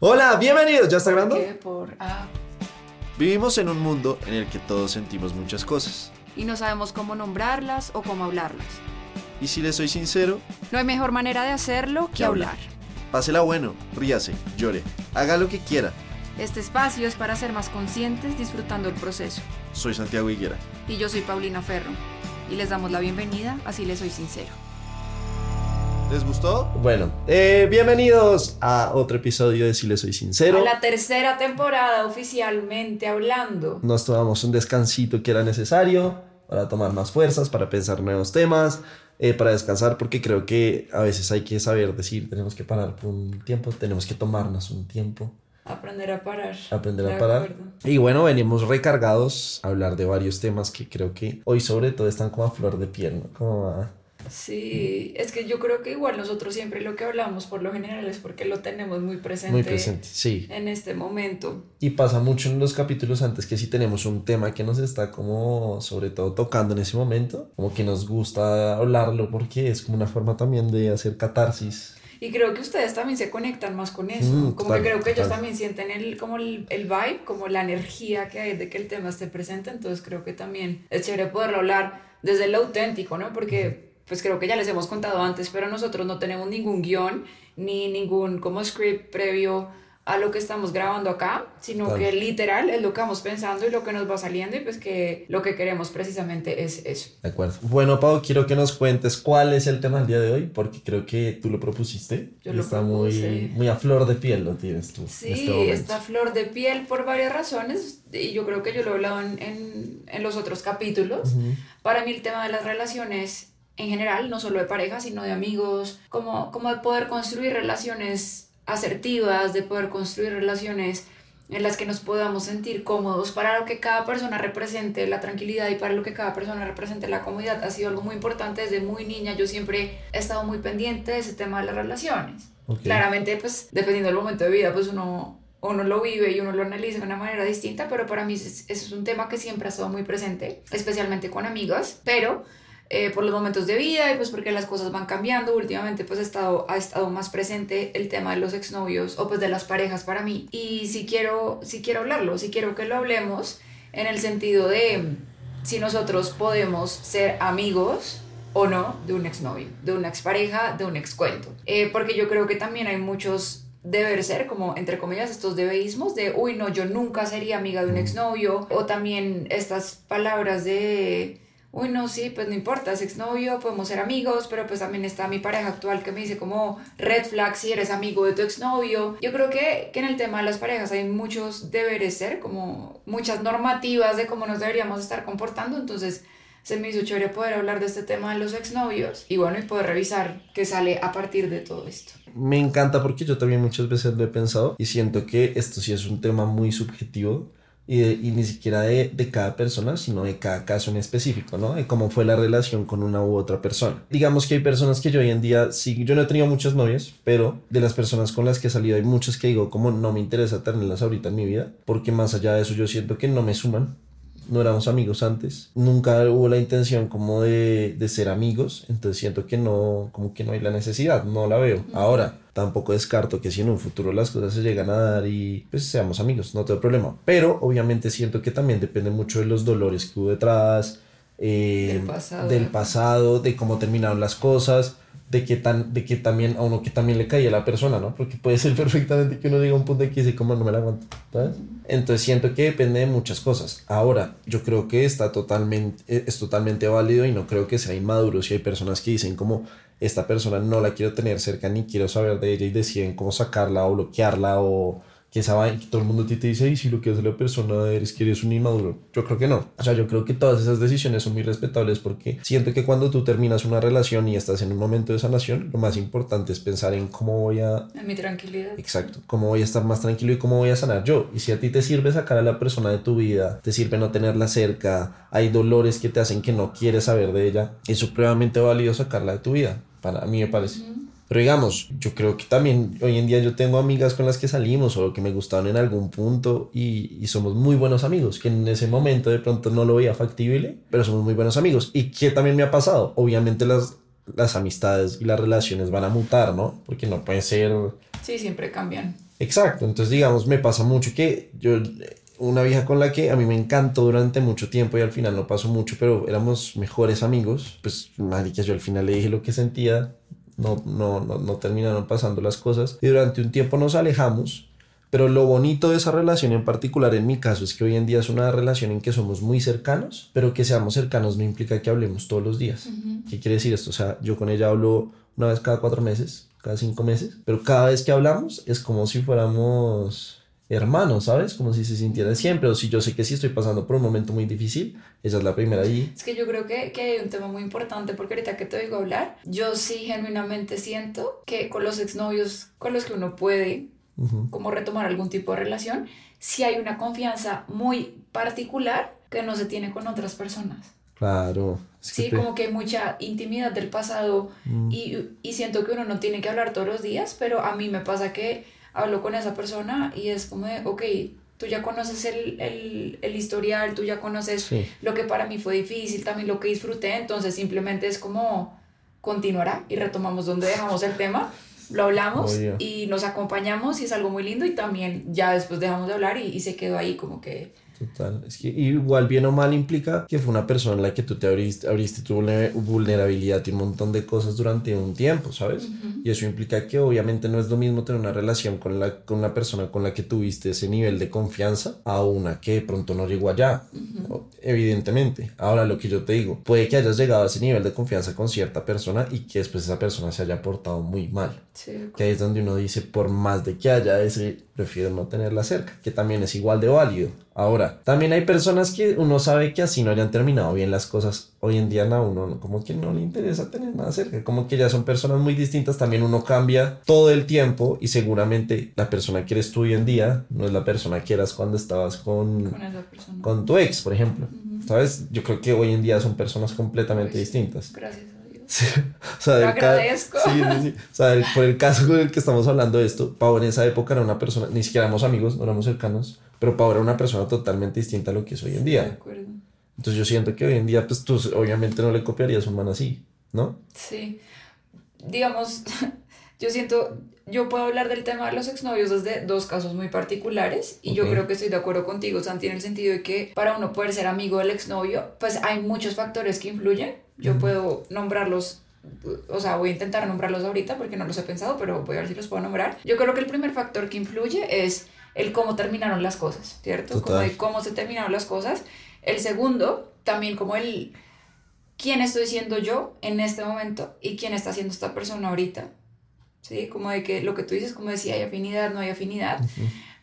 Hola, bienvenidos. ¿Ya está grabando? ¿Qué por ah, Vivimos en un mundo en el que todos sentimos muchas cosas. y no sabemos cómo nombrarlas o cómo hablarlas. Y si les soy sincero, No hay mejor manera de hacerlo que Que hablar. hablar. pásela bueno, ríase, llore, haga lo que quiera. Este espacio es para ser más conscientes disfrutando el proceso. Soy Santiago Higuera. Y yo soy Paulina Ferro. Y les damos la bienvenida, así les soy sincero. ¿Les gustó? Bueno, eh, bienvenidos a otro episodio de Si les soy sincero. A la tercera temporada oficialmente hablando. Nos tomamos un descansito que era necesario para tomar más fuerzas, para pensar nuevos temas, eh, para descansar, porque creo que a veces hay que saber decir, tenemos que parar por un tiempo, tenemos que tomarnos un tiempo. Aprender a parar. aprender De a parar. acuerdo. Y bueno, venimos recargados a hablar de varios temas que creo que hoy sobre todo están como a flor de piel, ¿no? Como a- Sí, es que yo creo que igual nosotros siempre lo que hablamos por lo general es porque lo tenemos muy presente, muy presente, sí. en este momento. Y pasa mucho en los capítulos antes que si tenemos un tema que nos está como sobre todo tocando en ese momento, como que nos gusta hablarlo porque es como una forma también de hacer catarsis. Y creo que ustedes también se conectan más con eso. Mm, como que creo que ellos también sienten el, como el, el vibe, como la energía que hay de que el tema esté presente. Entonces creo que también es chévere poderlo hablar desde lo auténtico, ¿no? Porque pues creo que ya les hemos contado antes, pero nosotros no tenemos ningún guion ni ningún como script previo a lo que estamos grabando acá, sino Claro. que literal es lo que vamos pensando y lo que nos va saliendo y pues que lo que queremos precisamente es eso. De acuerdo. Bueno, Pau, quiero que nos cuentes cuál es el tema del día de hoy, porque creo que tú lo propusiste. Yo lo está propuse. muy, muy a flor de piel lo tienes tú. Sí, este momento. esta flor de piel por varias razones y yo creo que yo lo he hablado en, en, en los otros capítulos. Ujú. Para mí el tema de las relaciones en general, no solo de pareja, sino de amigos, como, como de poder construir relaciones asertivas, de poder construir relaciones en las que nos podamos sentir cómodos. Para lo que cada persona represente la tranquilidad y para lo que cada persona represente la comodidad ha sido algo muy importante desde muy niña. Yo siempre he estado muy pendiente de ese tema de las relaciones. Ok. Claramente, pues, dependiendo del momento de vida, pues uno, uno lo vive y uno lo analiza de una manera distinta, pero para mí ese es, ese es un tema que siempre ha estado muy presente, especialmente con amigas, pero eh, por los momentos de vida y pues porque las cosas van cambiando, últimamente pues ha estado, ha estado más presente el tema de los exnovios o pues de las parejas para mí. Y si quiero, si quiero hablarlo, si quiero que lo hablemos en el sentido de si nosotros podemos ser amigos o no de un exnovio, de una expareja, de un excuento. Eh, porque yo creo que también hay muchos deber ser, como entre comillas, estos debeísmos de, uy, no, yo nunca sería amiga de un exnovio, o también estas palabras de, uy, no, sí, pues no importa, es exnovio, podemos ser amigos, pero pues también está mi pareja actual que me dice como red flag si eres amigo de tu exnovio. Yo creo que, que en el tema de las parejas hay muchos deberes ser, como muchas normativas de cómo nos deberíamos estar comportando, entonces se me hizo chévere poder hablar de este tema de los exnovios y bueno, y poder revisar qué sale a partir de todo esto. Me encanta porque yo también muchas veces lo he pensado y siento que esto sí es un tema muy subjetivo y, de- ni siquiera de cada persona, sino de cada caso en específico, ¿no? De cómo fue la relación con una u otra persona. Digamos que hay personas que yo hoy en día, sí, yo no he tenido muchas novias, pero de las personas con las que he salido hay muchas que digo, como no me interesa tenerlas ahorita en mi vida, porque más allá de eso yo siento que no me suman. No éramos amigos antes, nunca hubo la intención como de, de ser amigos, entonces siento que no, como que no hay la necesidad, no la veo. Ahora, tampoco descarto que si en un futuro las cosas se llegan a dar y pues seamos amigos, no tengo problema. Pero obviamente siento que también depende mucho de los dolores que hubo detrás, eh, Del pasado. del pasado, de cómo terminaron las cosas, de que, tan, de que también a uno que también le caía a la persona, ¿no? Porque puede ser perfectamente que uno diga un punto de que dice, como no me la aguanto, ¿sabes? Entonces siento que depende de muchas cosas. Ahora, yo creo que está totalmente, eh, es totalmente válido y no creo que sea inmaduro si hay personas que dicen como esta persona no la quiero tener cerca ni quiero saber de ella y deciden cómo sacarla o bloquearla o que esa vaina, que todo el mundo a ti te dice, y si lo que hace la persona eres que eres un inmaduro. Yo creo que no. O sea, yo creo que todas esas decisiones son muy respetables porque siento que cuando tú terminas una relación y estás en un momento de sanación, lo más importante es pensar en cómo voy a En mi tranquilidad. Exacto, cómo voy a estar más tranquilo y cómo voy a sanar yo. Y si a ti te sirve sacar a la persona de tu vida, te sirve no tenerla cerca, hay dolores que te hacen que no quieres saber de ella, es supremamente válido sacarla de tu vida. Para mí me parece. Pero digamos, yo creo que también hoy en día yo tengo amigas con las que salimos o que me gustaron en algún punto y, y somos muy buenos amigos, que en ese momento de pronto no lo veía factible, pero somos muy buenos amigos. Y que también me ha pasado, obviamente las, las amistades y las relaciones van a mutar, ¿no? Porque no puede ser Sí, siempre cambian. Exacto, entonces digamos, me pasa mucho que yo, una vieja con la que a mí me encantó durante mucho tiempo y al final no pasó mucho, pero éramos mejores amigos, pues marica, yo al final le dije lo que sentía, no, no, no, no terminaron pasando las cosas y durante un tiempo nos alejamos pero lo bonito de esa relación en particular en mi caso es que hoy en día es una relación en que somos muy cercanos, pero que seamos cercanos no implica que hablemos todos los días. ¿Qué quiere decir esto? O sea, yo con ella hablo una vez cada cuatro meses, cada cinco meses, pero cada vez que hablamos es como si fuéramos hermanos, ¿sabes? Como si se sintiera siempre, o si yo sé que sí estoy pasando por un momento muy difícil, ella es la primera ahí. Es que yo creo que, que hay un tema muy importante, porque ahorita que te oigo hablar, yo sí genuinamente siento que con los exnovios con los que uno puede como retomar algún tipo de relación, si hay una confianza muy particular que no se tiene con otras personas. Claro. Sí, como que hay mucha intimidad del pasado mm. y, y, siento que uno no tiene que hablar todos los días, pero a mí me pasa que hablo con esa persona y es como de, ok, tú ya conoces el, el, el historial, tú ya conoces lo que para mí fue difícil, también lo que disfruté, entonces simplemente es como continuará y retomamos donde dejamos el tema lo hablamos y nos acompañamos y es algo muy lindo y también ya después dejamos de hablar y, y se quedó ahí como que Total, es que igual bien o mal implica que fue una persona en la que tú te abriste, abriste tu vulnerabilidad y un montón de cosas durante un tiempo, ¿sabes? Y eso implica que obviamente no es lo mismo tener una relación con, la, con una persona con la que tuviste ese nivel de confianza a una que de pronto no llegó allá, evidentemente. Ahora lo que yo te digo, puede que hayas llegado a ese nivel de confianza con cierta persona y que después esa persona se haya portado muy mal. Que ahí es donde uno dice, por más de que haya ese, prefiero no tenerla cerca, que también es igual de válido. Ahora, también hay personas que uno sabe que así no hayan terminado bien las cosas. Hoy en día a uno como que no le interesa tener nada cerca, como que ya son personas muy distintas, también uno cambia todo el tiempo y seguramente la persona que eres tú hoy en día no es la persona que eras cuando estabas con, con, tu ex, por ejemplo. ¿Sabes? Yo creo que hoy en día son personas completamente pues, distintas. Gracias. Sí, o sea, Lo agradezco. Sí, sí, sí. O sea, por el caso con el que estamos hablando de esto, Pau en esa época era una persona, ni siquiera éramos amigos, no éramos cercanos, pero Pau era una persona totalmente distinta a lo que es hoy en día. De acuerdo. Entonces yo siento que hoy en día, pues tú obviamente no le copiarías un man así, ¿no? Sí. Digamos, yo siento, yo puedo hablar del tema de los exnovios desde dos casos muy particulares y yo creo que estoy de acuerdo contigo, Santi, en el sentido de que para uno poder ser amigo del exnovio, pues hay muchos factores que influyen. Yo puedo nombrarlos o sea, voy a intentar nombrarlos ahorita porque no los he pensado, pero voy a ver si los puedo nombrar. Yo creo que el primer factor que influye es el cómo terminaron las cosas, ¿cierto? Como de cómo se terminaron las cosas. El segundo, también como el quién estoy siendo yo en este momento y quién está siendo esta persona ahorita. ¿Sí? Como de que lo que tú dices, como decía, hay afinidad, no hay afinidad.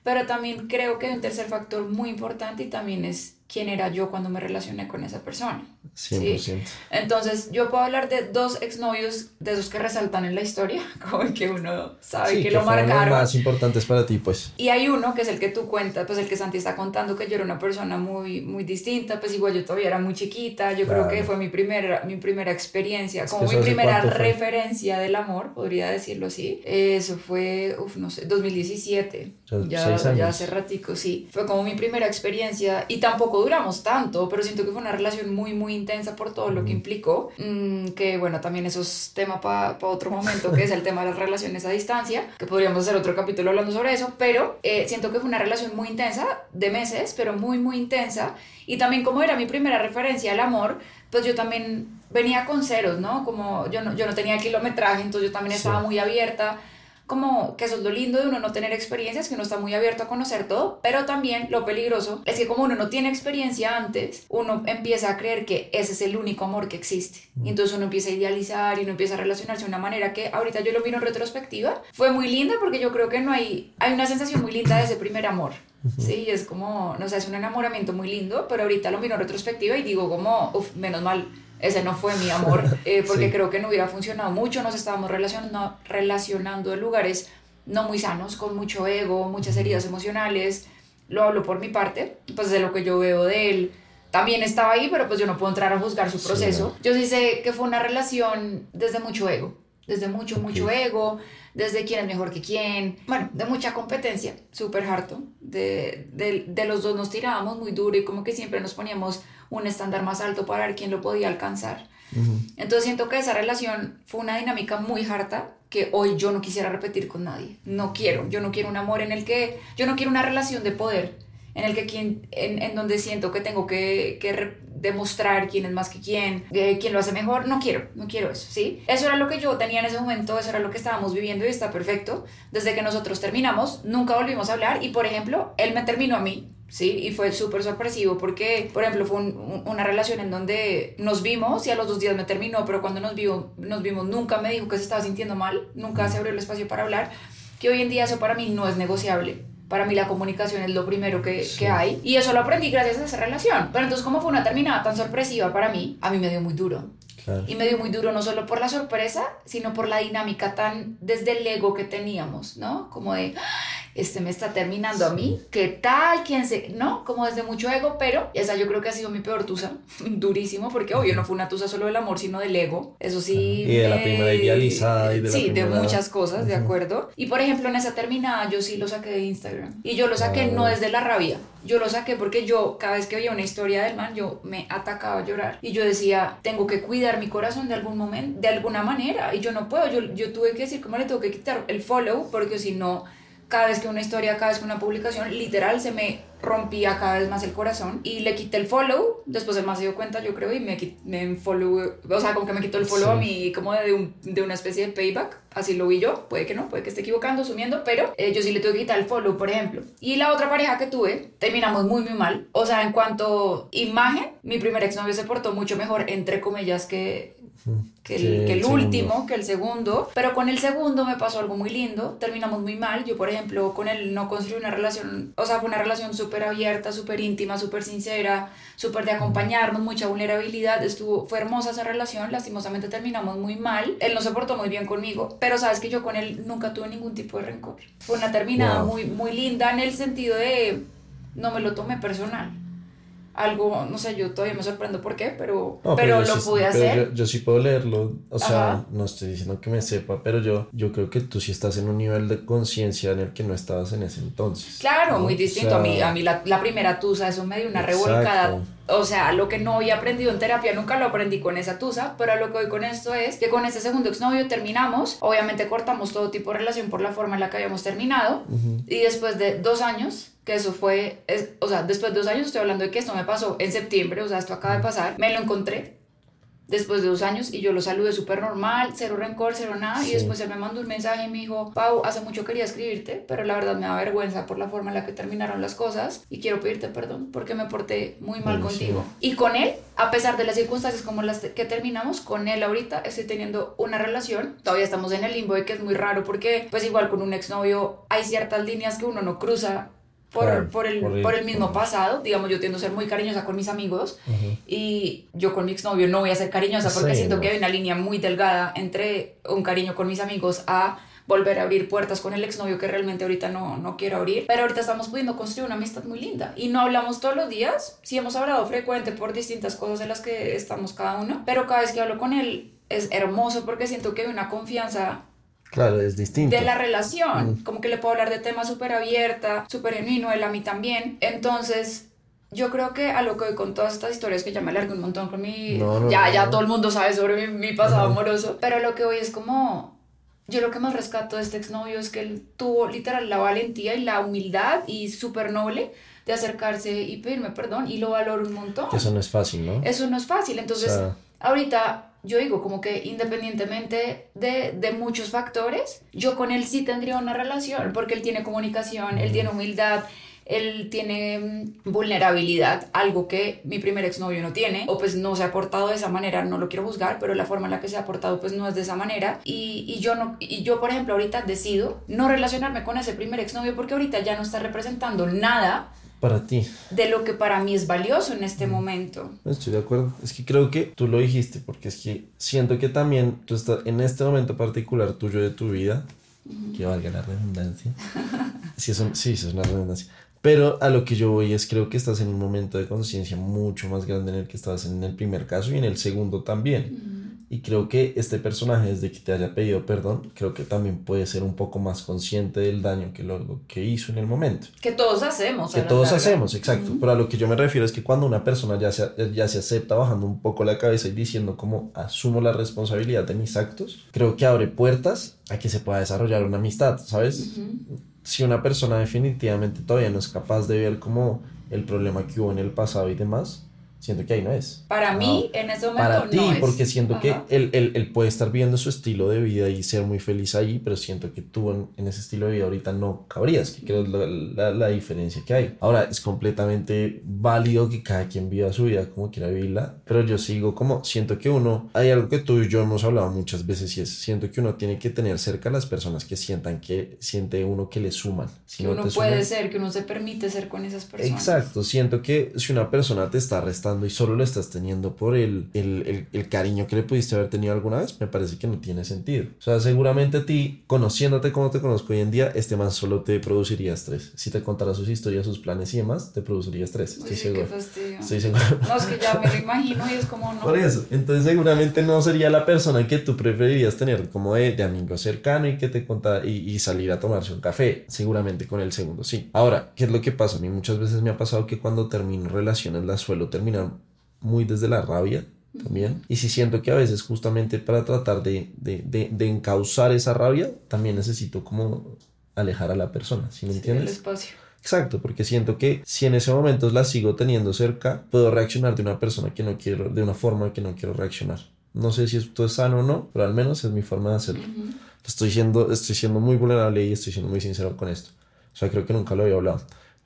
Pero también creo que hay un tercer factor muy importante y también es quién era yo cuando me relacioné con esa persona. 100%. Entonces, yo puedo hablar de dos exnovios de esos que resaltan en la historia, como que uno sabe que, lo marcaron. Los más importantes para ti, pues. Y hay uno que es el que tú cuentas, pues el que Santi está contando que yo era una persona muy, muy distinta, pues igual yo todavía era muy chiquita, yo creo que fue mi primera, mi primera experiencia, como mi primera referencia del amor, podría decirlo así. Eso fue, uff, no sé, 2017. Ya, ya hace ratico, sí. Fue como mi primera experiencia y tampoco duramos tanto, pero siento que fue una relación muy, muy intensa por todo lo que implicó, mm, que bueno, también eso es tema para otro momento, que es el tema de las relaciones a distancia, que podríamos hacer otro capítulo hablando sobre eso, pero eh, siento que fue una relación muy intensa, de meses, pero muy, muy intensa, y también como era mi primera referencia al amor, pues yo también venía con ceros, ¿no? Como yo no, yo no tenía kilometraje, entonces yo también estaba muy abierta como que eso es lo lindo de uno no tener experiencias, que uno está muy abierto a conocer todo, pero también lo peligroso es que como uno no tiene experiencia antes, uno empieza a creer que ese es el único amor que existe. Y entonces uno empieza a idealizar y uno empieza a relacionarse de una manera que ahorita yo lo miro en retrospectiva. Fue muy linda porque yo creo que no hay, hay una sensación muy linda de ese primer amor. Sí, es como, no sé, es un enamoramiento muy lindo, pero ahorita lo miro en retrospectiva y digo como, uff, menos mal ese no fue mi amor, eh, porque creo que no hubiera funcionado mucho, nos estábamos relacionando, relacionando en lugares no muy sanos, con mucho ego, muchas heridas emocionales, lo hablo por mi parte, pues de lo que yo veo de él, también estaba ahí, pero pues yo no puedo entrar a juzgar su proceso. Yo sí sé que fue una relación desde mucho ego, desde mucho, mucho ego, desde quién es mejor que quién, bueno, de mucha competencia, súper harto, de, de, de los dos nos tirábamos muy duro y como que siempre nos poníamos un estándar más alto para ver quién lo podía alcanzar. Entonces siento que esa relación fue una dinámica muy harta que hoy yo no quisiera repetir con nadie. No quiero, yo no quiero un amor en el que, yo no quiero una relación de poder en el que quien, en, en donde siento que tengo que, que demostrar quién es más que quién, eh, quién lo hace mejor, no quiero, no quiero eso, ¿sí? Eso era lo que yo tenía en ese momento, eso era lo que estábamos viviendo y está perfecto. Desde que nosotros terminamos, nunca volvimos a hablar y, por ejemplo, él me terminó a mí, ¿sí? Y fue súper sorpresivo porque, por ejemplo, fue una relación en donde nos vimos y a los dos días me terminó, pero cuando nos, vio, nos vimos nunca me dijo que se estaba sintiendo mal, nunca se abrió el espacio para hablar, que hoy en día eso para mí no es negociable para mí la comunicación es lo primero que, que, hay. Y eso lo aprendí gracias a esa relación. Pero entonces, como fue una terminada tan sorpresiva para mí, a mí me dio muy duro. Y me dio muy duro no solo por la sorpresa, sino por la dinámica tan desde el ego que teníamos, ¿no? Como de, este me está terminando a mí, ¿qué tal? ¿Quién se...? ¿No? Como desde mucho ego, pero esa yo creo que ha sido mi peor tusa, durísimo, porque obvio no fue una tusa solo del amor, sino del ego, eso sí. Y de la primera idealizada y de Sí, la de muchas cosas, de acuerdo. Y por ejemplo, en esa terminada yo sí lo saqué de Instagram. Y yo lo saqué no desde la rabia, yo lo saqué porque yo cada vez que veía una historia del man, yo me atacaba a llorar. Y yo decía, tengo que cuidar mi corazón de algún momento, de alguna manera, y yo no puedo, yo, yo tuve que decir, ¿cómo le tengo que quitar el follow? Porque si no cada vez que una historia, cada vez que una publicación, literal se me rompía cada vez más el corazón y le quité el follow, después el más se dio cuenta yo creo y me, me follow, o sea, como que me quitó el follow a mí como de, un, de, una especie de payback, así lo vi yo, puede que no, puede que esté equivocando, sumiendo, pero eh, yo sí le tuve que quitar el follow, por ejemplo. Y la otra pareja que tuve, terminamos muy muy mal, o sea, en cuanto imagen, mi primer exnovio se portó mucho mejor, entre comillas, que, que el, que el último, que el segundo. Pero con el segundo me pasó algo muy lindo. Terminamos muy mal. Yo, por ejemplo, con él no construí una relación, o sea, fue una relación súper abierta, súper íntima, súper sincera, súper de acompañarnos, mucha vulnerabilidad. Estuvo, fue hermosa esa relación. Lastimosamente terminamos muy mal. Él no se portó muy bien conmigo, pero sabes que yo con él nunca tuve ningún tipo de rencor. Fue una terminada muy, muy linda en el sentido de no me lo tomé personal algo, no sé, yo todavía me sorprendo por qué, pero, pero, lo pude hacer. Yo, sí puedo leerlo, o sea, no estoy diciendo que me sepa, pero yo, yo creo que tú sí estás en un nivel de conciencia en el que no estabas en ese entonces. Claro, muy distinto. a mí, a mí la, la, primera tusa, eso me dio una revolcada. O sea, lo que no había aprendido en terapia nunca lo aprendí con esa tusa, pero lo que voy con esto es que con este segundo exnovio terminamos, obviamente cortamos todo tipo de relación por la forma en la que habíamos terminado, y después de dos años que eso fue, es, o sea, después de dos años estoy hablando de que esto me pasó en septiembre, o sea, esto acaba de pasar, me lo encontré después de dos años y yo lo saludé súper normal, cero rencor, cero nada, y después él me mandó un mensaje y me dijo, Pau, hace mucho quería escribirte, pero la verdad me da vergüenza por la forma en la que terminaron las cosas y quiero pedirte perdón porque me porté muy mal contigo. Y con él, a pesar de las circunstancias como las que terminamos, con él ahorita estoy teniendo una relación, todavía estamos en el limbo de que es muy raro porque pues igual con un exnovio hay ciertas líneas que uno no cruza por, por, el, por, el, mismo pasado. Digamos, yo tiendo a ser muy cariñosa con mis amigos y yo con mi exnovio no voy a ser cariñosa porque siento que hay una línea muy delgada entre un cariño con mis amigos a volver a abrir puertas con el exnovio que realmente ahorita no, no quiero abrir. Pero ahorita estamos pudiendo construir una amistad muy linda y no hablamos todos los días. Sí hemos hablado frecuente por distintas cosas en las que estamos cada uno, pero cada vez que hablo con él es hermoso porque siento que hay una confianza Claro, es distinto. De la relación. Mm. Como que le puedo hablar de temas súper abierta, súper genuino, él a mí también. Entonces, yo creo que a lo que voy con todas estas historias que ya me alargo un montón con mi... ya, ya todo el mundo sabe sobre mi, mi pasado amoroso. Pero lo que voy es como... Yo lo que más rescato de este exnovio es que él tuvo literal la valentía y la humildad y súper noble de acercarse y pedirme perdón y lo valoro un montón. Eso no es fácil, ¿no? Eso no es fácil. Entonces, ahorita yo digo como que independientemente de, de, muchos factores, yo con él sí tendría una relación, porque él tiene comunicación, él tiene humildad, él tiene mm, vulnerabilidad, algo que mi primer exnovio no tiene, o pues no se ha portado de esa manera, no lo quiero juzgar, pero la forma en la que se ha portado pues no es de esa manera. Y, y yo, no, y yo, por ejemplo, ahorita decido no relacionarme con ese primer exnovio porque ahorita ya no está representando nada para ti. De lo que para mí es valioso en este momento. Estoy de acuerdo. Es que creo que tú lo dijiste, porque es que siento que también tú estás en este momento particular tuyo de tu vida, que valga la redundancia. sí, es sí, es una redundancia. Pero a lo que yo voy es creo que estás en un momento de conciencia mucho más grande en el que estabas en el primer caso y en el segundo también. Y creo que este personaje, desde que te haya pedido perdón, creo que también puede ser un poco más consciente del daño que lo que hizo en el momento. Que todos hacemos. Que todos hacemos, exacto. Pero a lo que yo me refiero es que cuando una persona ya se, ya se acepta bajando un poco la cabeza y diciendo como asumo la responsabilidad de mis actos, creo que abre puertas a que se pueda desarrollar una amistad, ¿sabes? Si una persona definitivamente todavía no es capaz de ver como el problema que hubo en el pasado y demás, siento que ahí no es. Para mí, en ese momento Para ti, porque siento que él, él, él, puede estar viendo su estilo de vida y ser muy feliz ahí, pero siento que tú en, en ese estilo de vida ahorita no cabrías, que creo la, la, la, diferencia que hay. Ahora, es completamente válido que cada quien viva su vida como quiera vivirla, pero yo sigo como, siento que uno, hay algo que tú y yo hemos hablado muchas veces y es, siento que uno tiene que tener cerca a las personas que sientan que siente uno que le suman. Si que no uno puede ser, que uno se permite ser con esas personas. Exacto, siento que si una persona te está restando y solo lo estás teniendo por el, el, el, cariño que le pudiste haber tenido alguna vez, me parece que no tiene sentido. O sea, seguramente a ti, conociéndote como te conozco hoy en día, este man solo te produciría estrés. Si te contara sus historias, sus planes y demás, te produciría estrés. Estoy seguro. Estoy seguro. No, es que ya me lo imagino y es como no. Por eso, entonces seguramente no sería la persona que tú preferirías tener como de, de amigo cercano y que te contara y, y salir a tomarse un café. Seguramente con el segundo, sí. Ahora, ¿qué es lo que pasa? A mí muchas veces me ha pasado que cuando termino relaciones las suelo terminar muy desde la rabia también. Y si siento que a veces justamente para tratar de, de, de, de encauzar esa rabia, también necesito como alejar a la persona, ¿sí me entiendes? El espacio. Exacto, porque siento que si en ese momento la sigo teniendo cerca, puedo reaccionar de una persona que no quiero, de una forma que no quiero reaccionar. No sé si esto es sano o no, pero al menos es mi forma de hacerlo. estoy, siendo, estoy siendo muy vulnerable y estoy siendo muy sincero con esto. O sea, creo que nunca lo había hablado.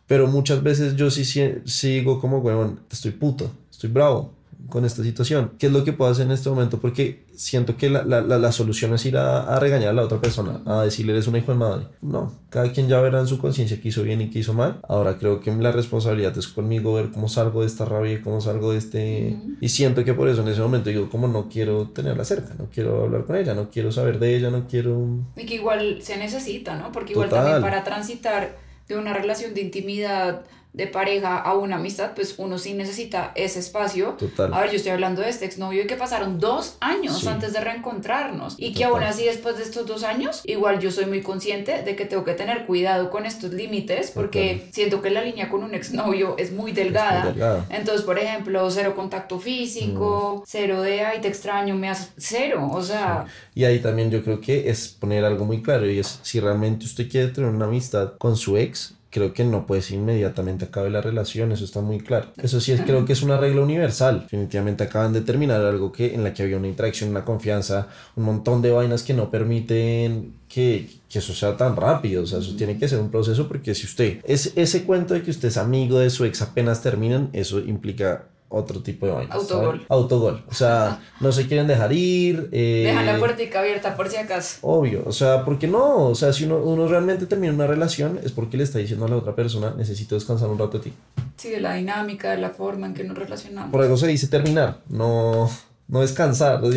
Pero muchas veces yo sí, sí sigo como, huevón, estoy puto, estoy bravo con esta situación. ¿Qué es lo que puedo hacer en este momento? Porque siento que la, la, la, solución es ir a, a, regañar a la otra persona, a decirle eres una hijo de madre. No, cada quien ya verá en su conciencia qué hizo bien y qué hizo mal. Ahora creo que la responsabilidad es conmigo ver cómo salgo de esta rabia cómo salgo de este... Y siento que por eso en ese momento digo, como no quiero tenerla cerca, no quiero hablar con ella, no quiero saber de ella, no quiero... Y que igual se necesita, ¿no? Porque igual también para transitar de una relación de intimidad de pareja a una amistad, pues uno sí necesita ese espacio. Total. A ver, yo estoy hablando de este exnovio y que pasaron dos años antes de reencontrarnos y que aún así después de estos dos años, igual yo soy muy consciente de que tengo que tener cuidado con estos límites porque siento que la línea con un exnovio es muy delgada. Es muy delgada. Entonces, por ejemplo, cero contacto físico, mm. cero de, ay, te extraño, me haces cero, o sea... Sí. Y ahí también yo creo que es poner algo muy claro y es si realmente usted quiere tener una amistad con su ex, creo que no puede ser inmediatamente acabe la relación, eso está muy claro. Eso sí es, creo que es una regla universal. Definitivamente acaban de terminar algo que en la que había una interacción, una confianza, un montón de vainas que no permiten que, que eso sea tan rápido, o sea, eso tiene que ser un proceso porque si usted es ese cuento de que usted es amigo de su ex apenas terminan, eso implica otro tipo de vainas. Autogol. ¿sabes? Autogol. O sea, no se quieren dejar ir. Eh, Dejan la puertica abierta por si acaso. Obvio. O sea, porque no. O sea, si uno, uno realmente termina una relación es porque le está diciendo a la otra persona, necesito descansar un rato de ti. Sí, de la dinámica, de la forma en que nos relacionamos. Por algo se dice terminar, no, no descansar. No,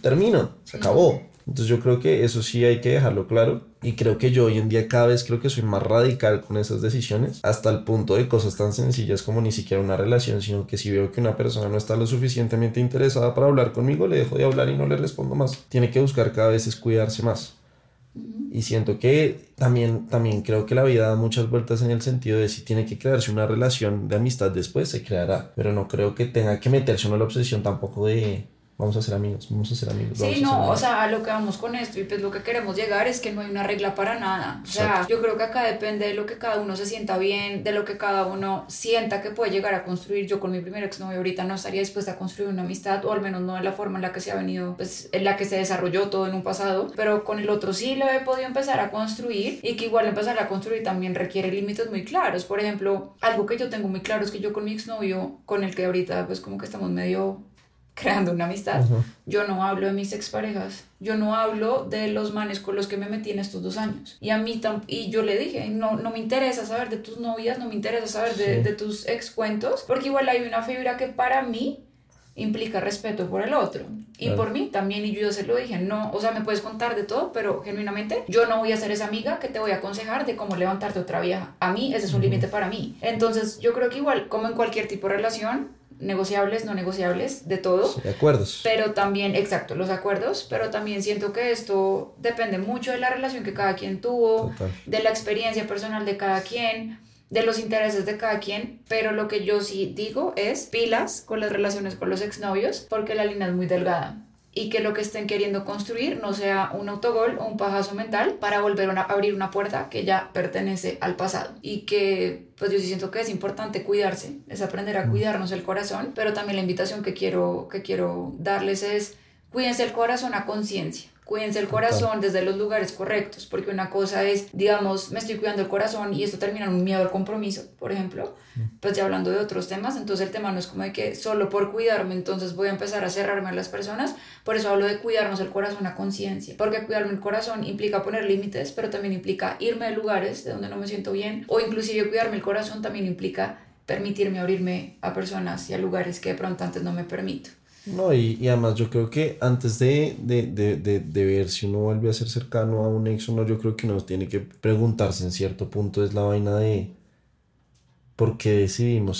termino, se acabó. Entonces yo creo que eso sí hay que dejarlo claro y creo que yo hoy en día cada vez creo que soy más radical con esas decisiones hasta el punto de cosas tan sencillas como ni siquiera una relación, sino que si veo que una persona no está lo suficientemente interesada para hablar conmigo, le dejo de hablar y no le respondo más. Tiene que buscar cada vez es cuidarse más. Y siento que también, también creo que la vida da muchas vueltas en el sentido de si tiene que crearse una relación de amistad después, se creará. Pero no creo que tenga que meterse en la obsesión tampoco de vamos a ser amigos, vamos a ser amigos. Sí, no, o sea, a lo que vamos con esto y pues lo que queremos llegar es que no hay una regla para nada. O sea, yo creo que acá depende de lo que cada uno se sienta bien, de lo que cada uno sienta que puede llegar a construir. Yo con mi primer exnovio ahorita no estaría dispuesta a construir una amistad, o al menos no de la forma en la que se ha venido, pues en la que se desarrolló todo en un pasado, pero con el otro sí lo he podido empezar a construir y que igual empezar a construir también requiere límites muy claros. Por ejemplo, algo que yo tengo muy claro es que yo con mi exnovio, con el que ahorita pues como que estamos medio creando una amistad. Uh -huh. Yo no hablo de mis exparejas, yo no hablo de los manes con los que me metí en estos dos años. Y a mí, y yo le dije, no, no me interesa saber de tus novias, no me interesa saber de, sí. de tus ex cuentos, porque igual hay una fibra que para mí implica respeto por el otro y claro. por mí también y yo se lo dije no o sea me puedes contar de todo pero genuinamente yo no voy a ser esa amiga que te voy a aconsejar de cómo levantarte otra vieja a mí ese es un uh -huh. límite para mí entonces yo creo que igual como en cualquier tipo de relación negociables, no negociables, de todo. Sí, acuerdos. Pero también, exacto, los acuerdos, pero también siento que esto depende mucho de la relación que cada quien tuvo, Total. de la experiencia personal de cada quien, de los intereses de cada quien, pero lo que yo sí digo es pilas con las relaciones con los exnovios, porque la línea es muy delgada. Y que lo que estén queriendo construir no sea un autogol o un pajazo mental para volver a abrir una puerta que ya pertenece al pasado. Y que, pues yo sí siento que es importante cuidarse, es aprender a cuidarnos el corazón, pero también la invitación que quiero, que quiero darles es cuídense el corazón a conciencia. Cuídense el corazón desde los lugares correctos, porque una cosa es, digamos, me estoy cuidando el corazón y esto termina en un miedo al compromiso, por ejemplo, pues ya hablando de otros temas, entonces el tema no es como de que solo por cuidarme, entonces voy a empezar a cerrarme a las personas, por eso hablo de cuidarnos el corazón a conciencia, porque cuidarme el corazón implica poner límites, pero también implica irme de lugares de donde no me siento bien, o inclusive cuidarme el corazón también implica permitirme abrirme a personas y a lugares que de pronto antes no me permito. No, y, y además yo creo que antes de, de, de, de, de ver si uno vuelve a ser cercano a un ex o no, yo creo que uno tiene que preguntarse en cierto punto es la vaina de por qué decidimos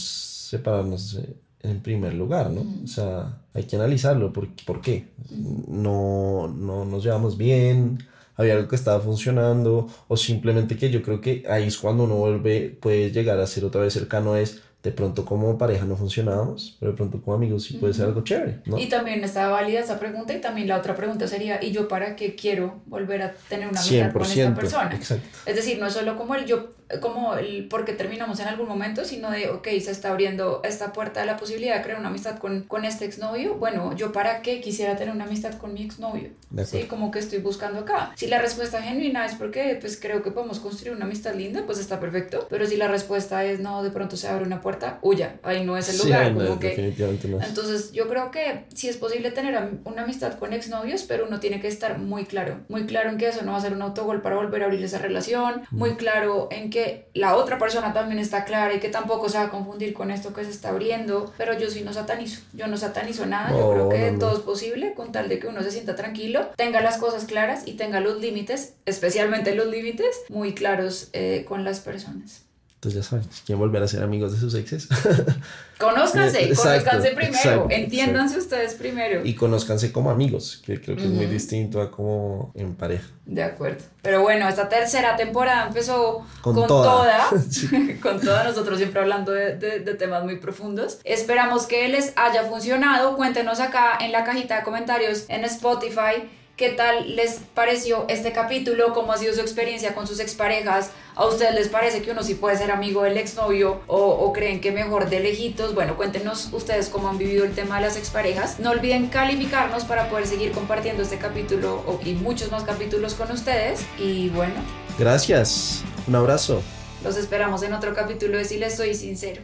separarnos en primer lugar, ¿no? O sea, hay que analizarlo, ¿por, por qué? No, no nos llevamos bien, había algo que estaba funcionando, o simplemente que yo creo que ahí es cuando uno vuelve, puede llegar a ser otra vez cercano, es de pronto como pareja no funcionábamos, pero de pronto como amigos sí puede ser algo chévere, ¿no? Y también está válida esa pregunta y también la otra pregunta sería, ¿y yo para qué quiero volver a tener una amistad con esta 100%, persona? exacto. Es decir, no es solo como el yo, como el porque terminamos en algún momento, sino de, ok, se está abriendo esta puerta de la posibilidad de crear una amistad con, con este exnovio. Bueno, ¿yo para qué quisiera tener una amistad con mi exnovio? Sí, como que estoy buscando acá. Si la respuesta genuina es porque pues creo que podemos construir una amistad linda, pues está perfecto. Pero si la respuesta es no, de pronto se abre una puerta, huya, ahí no es el Sí, lugar. no, como que definitivamente no. entonces, yo creo que sí es posible tener una amistad con exnovios, pero uno tiene que estar muy claro, muy claro en que eso no va a ser un autogol para volver a abrir esa relación, muy claro en que la otra persona también está clara y que tampoco se va a confundir con esto que se está abriendo, pero yo sí no satanizo, yo no satanizo nada, yo creo que no, no. todo es posible con tal de que uno se sienta tranquilo, tenga las cosas claras y tenga los límites, especialmente los límites, muy claros eh, con las personas. Entonces ya saben, si quieren volver a ser amigos de sus exes Conózcanse, Exacto, conózcanse primero, exacto, entiéndanse ustedes primero. y conózcanse como amigos, que creo que es muy distinto a como en pareja. De acuerdo. Pero bueno, esta tercera temporada empezó Con con, toda. toda. Sí. con toda, nosotros siempre hablando de, de- de temas muy profundos. Esperamos que les haya funcionado. Cuéntenos acá en la cajita de comentarios en Spotify qué tal les pareció este capítulo, cómo ha sido su experiencia con sus exparejas. ¿A ustedes les parece que uno sí puede ser amigo del exnovio o, o creen que mejor de lejitos? Bueno, cuéntenos ustedes cómo han vivido el tema de las exparejas. No olviden calificarnos para poder seguir compartiendo este capítulo y muchos más capítulos con ustedes. Y bueno, Gracias, un abrazo. los esperamos en otro capítulo de Si les soy sincero.